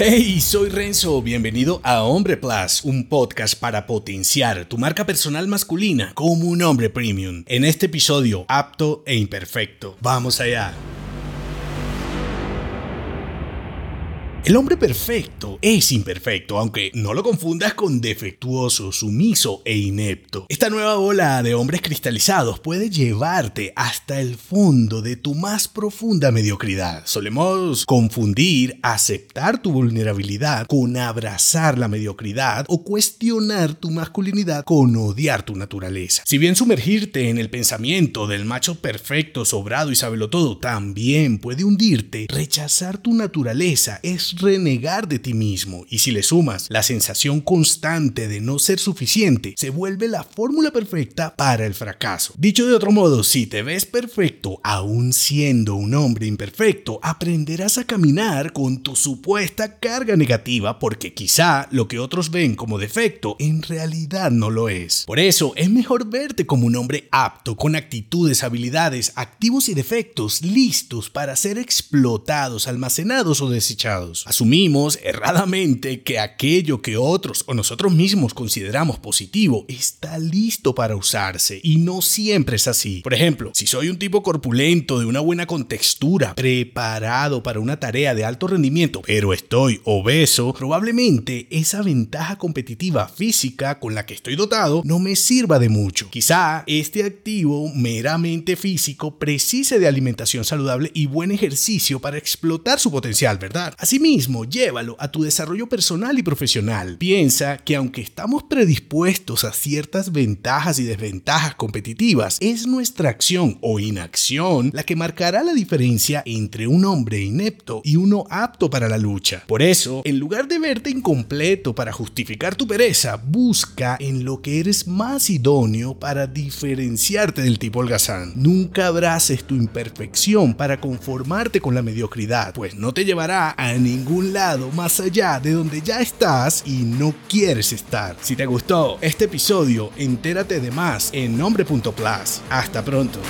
Hey, soy Renzo, bienvenido a Hombre Plus, un podcast para potenciar tu marca personal masculina como un hombre premium. En este episodio, apto e imperfecto. Vamos allá. El hombre perfecto es imperfecto, aunque no lo confundas con defectuoso, sumiso e inepto. Esta nueva ola de hombres cristalizados puede llevarte hasta el fondo de tu más profunda mediocridad. Solemos confundir aceptar tu vulnerabilidad con abrazar la mediocridad o cuestionar tu masculinidad con odiar tu naturaleza. Si bien sumergirte en el pensamiento del macho perfecto, sobrado y sabelo todo también puede hundirte, rechazar tu naturaleza es renegar de ti mismo y si le sumas la sensación constante de no ser suficiente, se vuelve la fórmula perfecta para el fracaso. Dicho de otro modo, si te ves perfecto aún siendo un hombre imperfecto, aprenderás a caminar con tu supuesta carga negativa porque quizá lo que otros ven como defecto en realidad no lo es. Por eso es mejor verte como un hombre apto, con actitudes, habilidades, activos y defectos listos para ser explotados, almacenados o desechados. Asumimos erradamente que aquello que otros o nosotros mismos consideramos positivo está listo para usarse y no siempre es así. Por ejemplo, si soy un tipo corpulento de una buena contextura, preparado para una tarea de alto rendimiento, pero estoy obeso, probablemente esa ventaja competitiva física con la que estoy dotado no me sirva de mucho. Quizá este activo meramente físico precise de alimentación saludable y buen ejercicio para explotar su potencial, ¿verdad? Asimismo, llévalo a tu desarrollo personal y profesional. Piensa que aunque estamos predispuestos a ciertas ventajas y desventajas competitivas, es nuestra acción o inacción la que marcará la diferencia entre un hombre inepto y uno apto para la lucha. Por eso, en lugar de verte incompleto para justificar tu pereza, busca en lo que eres más idóneo para diferenciarte del tipo holgazán. Nunca abraces tu imperfección para conformarte con la mediocridad, pues no te llevará a ningún lado más allá de donde ya estás y no quieres estar. Si te gustó este episodio, entérate de más en nombre.plus. Hasta pronto.